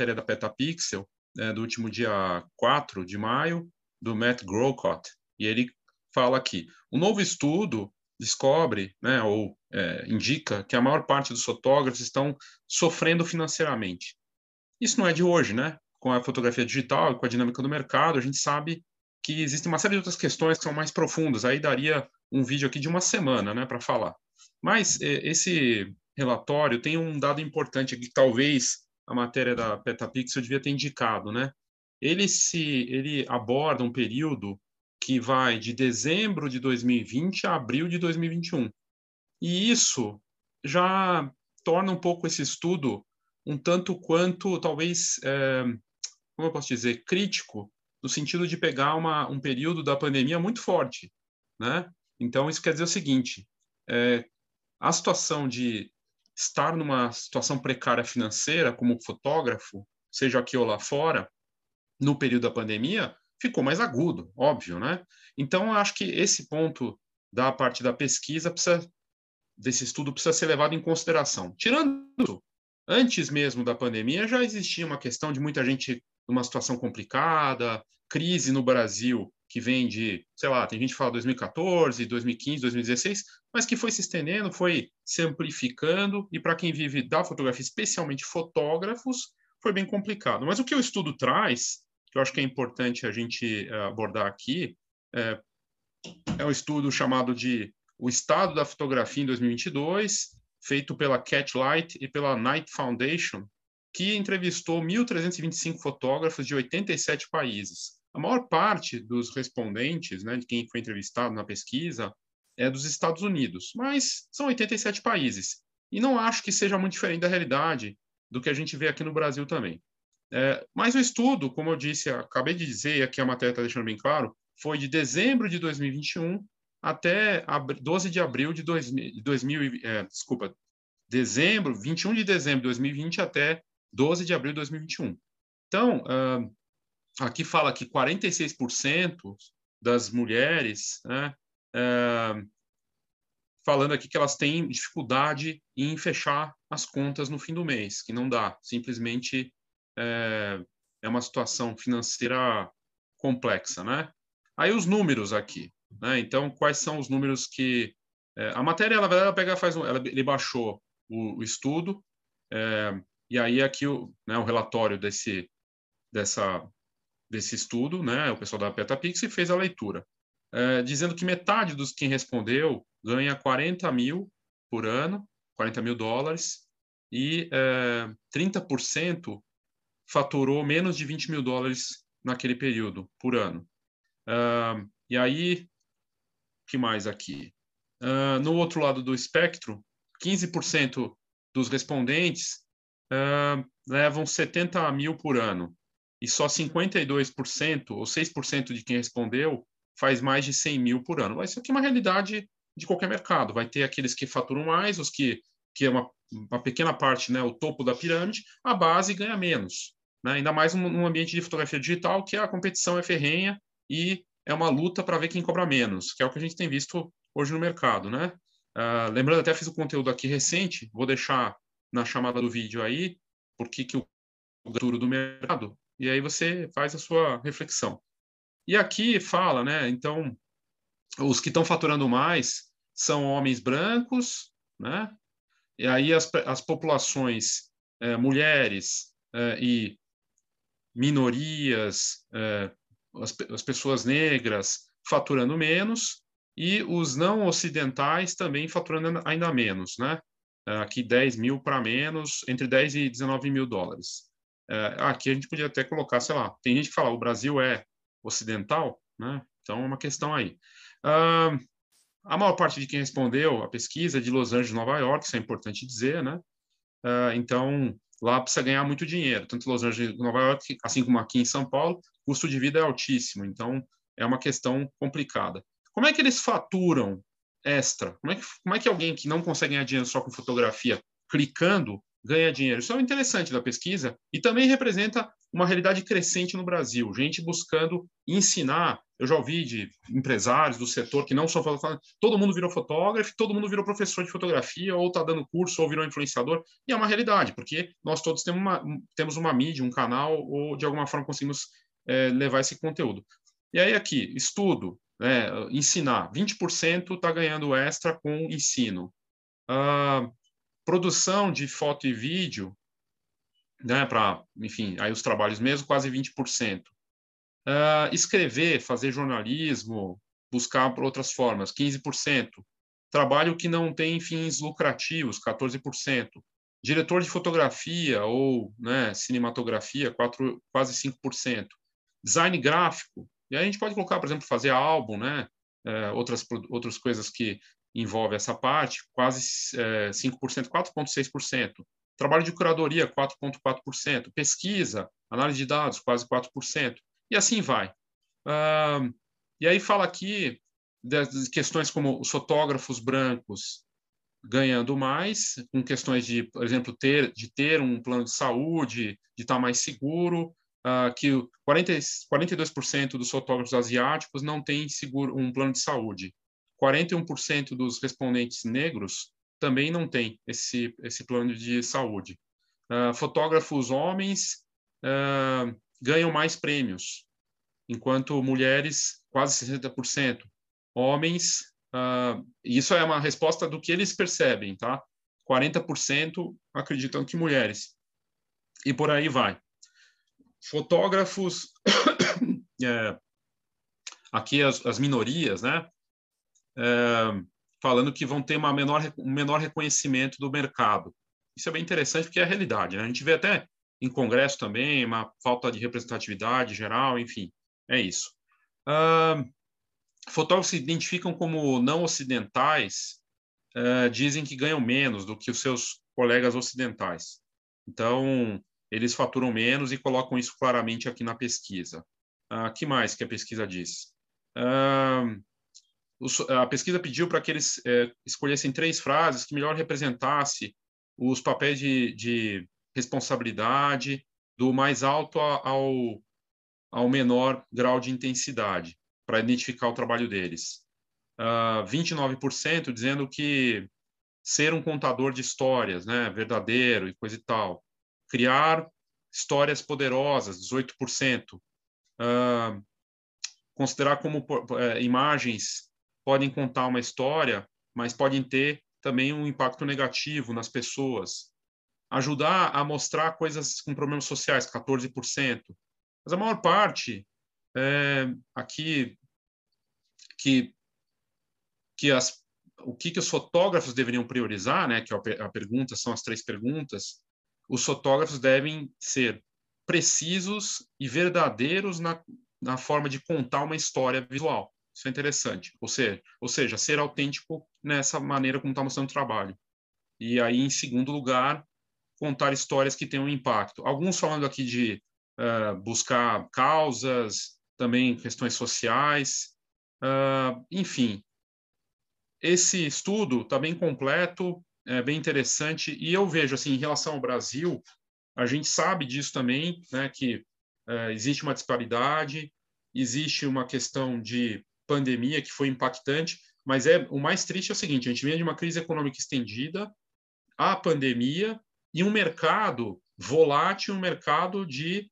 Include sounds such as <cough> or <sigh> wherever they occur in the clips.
matéria da Petapixel, é, do último dia 4 de maio, do Matt Grocott, e ele fala aqui, o novo estudo descobre, né, ou é, indica que a maior parte dos fotógrafos estão sofrendo financeiramente. Isso não é de hoje, né? Com a fotografia digital com a dinâmica do mercado, a gente sabe que existem uma série de outras questões que são mais profundas. Aí daria um vídeo aqui de uma semana, né, para falar. Mas é, esse relatório tem um dado importante que talvez a matéria da Petapixel devia ter indicado, né? Ele se ele aborda um período que vai de dezembro de 2020 a abril de 2021. E isso já torna um pouco esse estudo um tanto quanto, talvez, é, como eu posso dizer, crítico, no sentido de pegar uma, um período da pandemia muito forte. Né? Então, isso quer dizer o seguinte: é, a situação de estar numa situação precária financeira como fotógrafo, seja aqui ou lá fora, no período da pandemia, ficou mais agudo, óbvio, né? Então, eu acho que esse ponto da parte da pesquisa precisa, desse estudo precisa ser levado em consideração. Tirando antes mesmo da pandemia, já existia uma questão de muita gente numa situação complicada, crise no Brasil que vem de, sei lá, tem gente que fala 2014, 2015, 2016, mas que foi se estendendo, foi se amplificando, e para quem vive da fotografia, especialmente fotógrafos, foi bem complicado. Mas o que o estudo traz que eu acho que é importante a gente eh, abordar aqui, é, é um estudo chamado de O Estado da Fotografia em 2022, feito pela Catlight e pela Knight Foundation, que entrevistou 1.325 fotógrafos de 87 países. A maior parte dos respondentes, né, de quem foi entrevistado na pesquisa, é dos Estados Unidos, mas são 87 países. E não acho que seja muito diferente da realidade do que a gente vê aqui no Brasil também. É, mas o estudo, como eu disse, acabei de dizer, e aqui a matéria está deixando bem claro, foi de dezembro de 2021 até 12 de abril de 2000, 2000 é, desculpa, dezembro, 21 de dezembro de 2020 até 12 de abril de 2021. Então, uh, aqui fala que 46% das mulheres, né, uh, falando aqui que elas têm dificuldade em fechar as contas no fim do mês, que não dá, simplesmente é, é uma situação financeira complexa, né? Aí os números aqui, né? Então, quais são os números que é, a matéria, na verdade, ela pega, faz um, ela, ele baixou o, o estudo é, e aí aqui o, né, o relatório desse dessa desse estudo, né? O pessoal da Petapix fez a leitura, é, dizendo que metade dos quem respondeu ganha 40 mil por ano, 40 mil dólares, e é, 30% faturou menos de 20 mil dólares naquele período, por ano. E aí, que mais aqui? Uh, no outro lado do espectro, 15% dos respondentes uh, levam 70 mil por ano. E só 52%, ou 6% de quem respondeu, faz mais de 100 mil por ano. Isso aqui é uma realidade de qualquer mercado. Vai ter aqueles que faturam mais, os que, que é uma, uma pequena parte, né, o topo da pirâmide, a base ganha menos né? ainda mais num ambiente de fotografia digital, que a competição é ferrenha e é uma luta para ver quem cobra menos, que é o que a gente tem visto hoje no mercado. Né? Uh, lembrando, até fiz um conteúdo aqui recente, vou deixar na chamada do vídeo aí, porque que o futuro do mercado, e aí você faz a sua reflexão. E aqui fala, né, então, os que estão faturando mais são homens brancos, né, e aí as, as populações, é, mulheres é, e minorias, é, as, as pessoas negras faturando menos e os não ocidentais também faturando ainda menos, né? É, aqui 10 mil para menos, entre 10 e 19 mil dólares. É, aqui a gente podia até colocar, sei lá, tem gente que fala o Brasil é ocidental, né? Então é uma questão aí. A maior parte de quem respondeu a pesquisa é de Los Angeles, Nova York, isso é importante dizer, né? Então, lá precisa ganhar muito dinheiro, tanto Los Angeles Nova York, assim como aqui em São Paulo, custo de vida é altíssimo, então é uma questão complicada. Como é que eles faturam extra? Como é que, como é que alguém que não consegue ganhar dinheiro só com fotografia, clicando, ganha dinheiro? Isso é interessante da pesquisa e também representa uma realidade crescente no Brasil, gente buscando ensinar. Eu já ouvi de empresários do setor que não são fotógrafos, todo mundo virou fotógrafo, todo mundo virou professor de fotografia, ou está dando curso, ou virou influenciador, e é uma realidade, porque nós todos temos uma, temos uma mídia, um canal, ou de alguma forma conseguimos é, levar esse conteúdo. E aí aqui, estudo, né, ensinar, 20% está ganhando extra com ensino. Uh, produção de foto e vídeo, né, para, enfim, aí os trabalhos mesmo, quase 20%. Uh, ah, escrever, fazer jornalismo, buscar por outras formas, 15%. Trabalho que não tem fins lucrativos, 14%. Diretor de fotografia ou né, cinematografia, 4, quase 5%. Design gráfico, e aí a gente pode colocar, por exemplo, fazer álbum, né, uh, outras, outras coisas que envolvem essa parte, quase uh, 5%, 4,6%. Trabalho de curadoria, 4,4%. Pesquisa, análise de dados, quase 4%. E assim vai. E aí fala aqui das questões como os fotógrafos brancos ganhando mais, com questões de, por exemplo, ter, de ter um plano de saúde, de estar mais seguro, uh, que 40, 42% dos fotógrafos asiáticos não têm seguro, um plano de saúde. 41% dos respondentes negros também não tem esse, esse plano de saúde. Uh, fotógrafos homens uh, ganham mais prêmios, enquanto mulheres, quase 60%. Homens, uh, isso é uma resposta do que eles percebem, tá? 40% acreditam que mulheres. E por aí vai. Fotógrafos, <coughs> é, aqui as, as, minorias, né? É, falando que vão ter uma menor, um menor reconhecimento do mercado. Isso é bem interessante porque é a realidade. Né? A gente vê até em congresso também uma falta de representatividade geral, enfim, é isso. Uh, fotógrafos se identificam como não ocidentais uh, dizem que ganham menos do que os seus colegas ocidentais. Então, eles faturam menos e colocam isso claramente aqui na pesquisa. Uh, que mais que a pesquisa diz? Uh, a pesquisa pediu para que eles é, escolhessem três frases que melhor representasse os papéis de, de responsabilidade do mais alto ao, ao menor grau de intensidade, para identificar o trabalho deles. Uh, ah, 29% dizendo que ser um contador de histórias, né, verdadeiro e coisa e tal. Criar histórias poderosas, 18%. Uh, ah, considerar como uh, imagens podem contar uma história, mas podem ter também um impacto negativo nas pessoas. Ajudar a mostrar coisas com problemas sociais, 14%. Mas a maior parte, é, aqui, que, que as, o que, que os fotógrafos deveriam priorizar, né, que é a pergunta, são as três perguntas, os fotógrafos devem ser precisos e verdadeiros na, na forma de contar uma história visual. Isso é interessante. Ou seja, ou seja ser autêntico nessa maneira como está mostrando o trabalho. E aí, em segundo lugar, contar histórias que tenham impacto. Alguns falando aqui de uh, buscar causas, também questões sociais, uh, enfim. Esse estudo está bem completo, é bem interessante, e eu vejo, assim, em relação ao Brasil, a gente sabe disso também, né, que uh, existe uma disparidade, existe uma questão de pandemia que foi impactante, mas é o mais triste é o seguinte: a gente vem de uma crise econômica estendida, a pandemia e um mercado volátil, um mercado de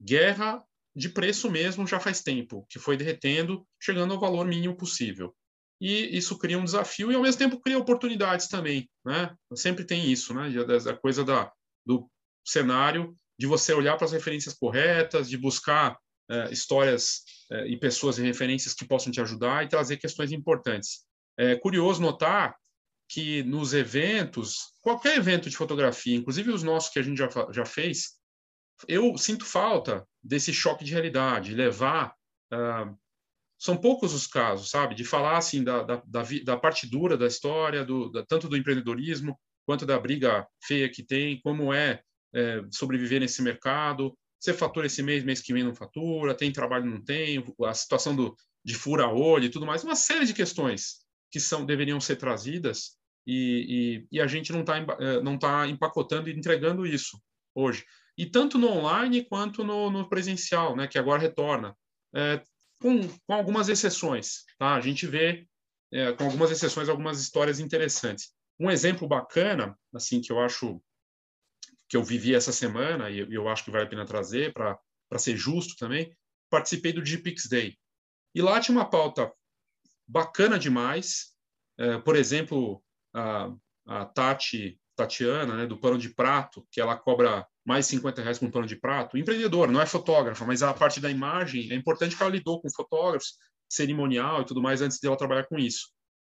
guerra de preço mesmo já faz tempo, que foi derretendo, chegando ao valor mínimo possível. E isso cria um desafio e, ao mesmo tempo, cria oportunidades também. Né? Sempre tem isso, né? a coisa da, do cenário, de você olhar para as referências corretas, de buscar uh, histórias uh, e pessoas e referências que possam te ajudar e trazer questões importantes. É curioso notar que nos eventos, qualquer evento de fotografia, inclusive os nossos que a gente já, já fez, eu sinto falta desse choque de realidade, levar. Uh, são poucos os casos, sabe, de falar assim da, da, da, da parte dura da história, do, da, tanto do empreendedorismo quanto da briga feia que tem, como é, é sobreviver nesse mercado, você fatura esse mês, mês que vem não fatura, tem trabalho, não tem, a situação do, de fura-olho e tudo mais, uma série de questões que são deveriam ser trazidas e, e, e a gente não está eh, não tá empacotando e entregando isso hoje. e tanto no online quanto no, no presencial, né, que agora retorna, é, com, com, algumas exceções. Tá? A gente vê, é, com algumas exceções, algumas histórias interessantes. Um exemplo bacana, assim, que eu acho que eu vivi essa semana, e eu acho que vale a pena trazer para ser justo também, participei do GPix Day. E lá tinha uma pauta bacana demais, é, por exemplo, a, a Tati, Tatiana, né, do pano de prato, que ela cobra mais 50 reais com um pano de prato, empreendedor, não é fotógrafa, mas a parte da imagem, é importante que ela lidou com fotógrafos, cerimonial e tudo mais antes de ela trabalhar com isso.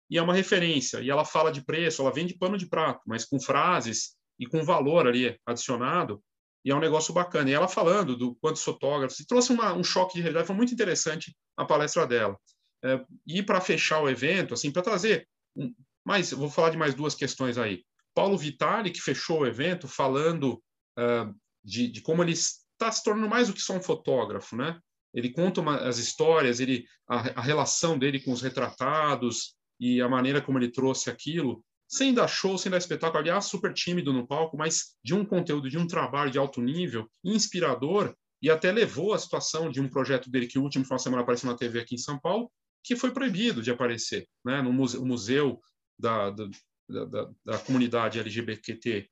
E é uma referência, e ela fala de preço, ela vende pano de prato, mas com frases e com valor ali adicionado, e é um negócio bacana. E ela falando do quantos fotógrafos, e trouxe uma, um choque de realidade, foi muito interessante a palestra dela. É, e para fechar o evento, assim, para trazer um, mais, vou falar de mais duas questões aí. Paulo Vitali, que fechou o evento, falando uh, de, de, como ele está se tornando mais do que só um fotógrafo, né? Ele conta uma, as histórias, ele a, a, relação dele com os retratados e a maneira como ele trouxe aquilo, sem dar show, sem dar espetáculo, aliás, super tímido no palco, mas de um conteúdo, de um trabalho de alto nível, inspirador, e até levou a situação de um projeto dele, que o último final de semana apareceu na TV aqui em São Paulo, que foi proibido de aparecer, né? no museu, museu da, da, da, da comunidade LGBT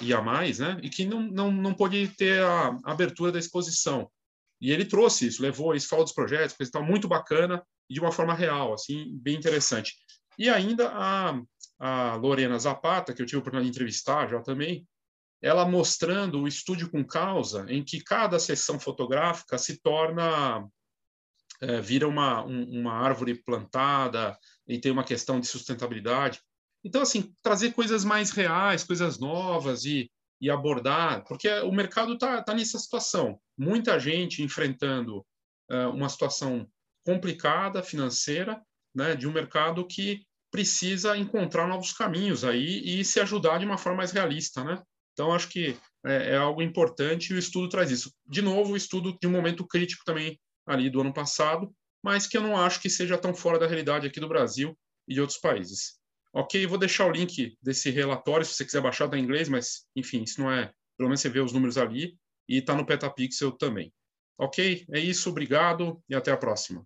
e a mais, né? E que não, não, não pôde ter a, abertura da exposição. E ele trouxe isso, levou isso, falou dos projetos, coisa tal, muito bacana e de uma forma real, assim, bem interessante. E ainda a, a Lorena Zapata, que eu tive a oportunidade de entrevistar já também, ela mostrando o estúdio com causa, em que cada sessão fotográfica se torna é, vira uma, um, uma árvore plantada e tem uma questão de sustentabilidade. Então, assim, trazer coisas mais reais, coisas novas e, e abordar, porque o mercado está tá nessa situação. Muita gente enfrentando uh, uma situação complicada financeira, né, de um mercado que precisa encontrar novos caminhos aí e se ajudar de uma forma mais realista, né? Então, acho que é, é algo importante e o estudo traz isso. De novo, o estudo de um momento crítico também ali do ano passado, mas que eu não acho que seja tão fora da realidade aqui do Brasil e de outros países. Ok, vou deixar o link desse relatório, se você quiser baixar, da tá inglês, mas, enfim, isso não é... Pelo menos você vê os números ali e está no Petapixel também. Ok? É isso, obrigado e até a próxima.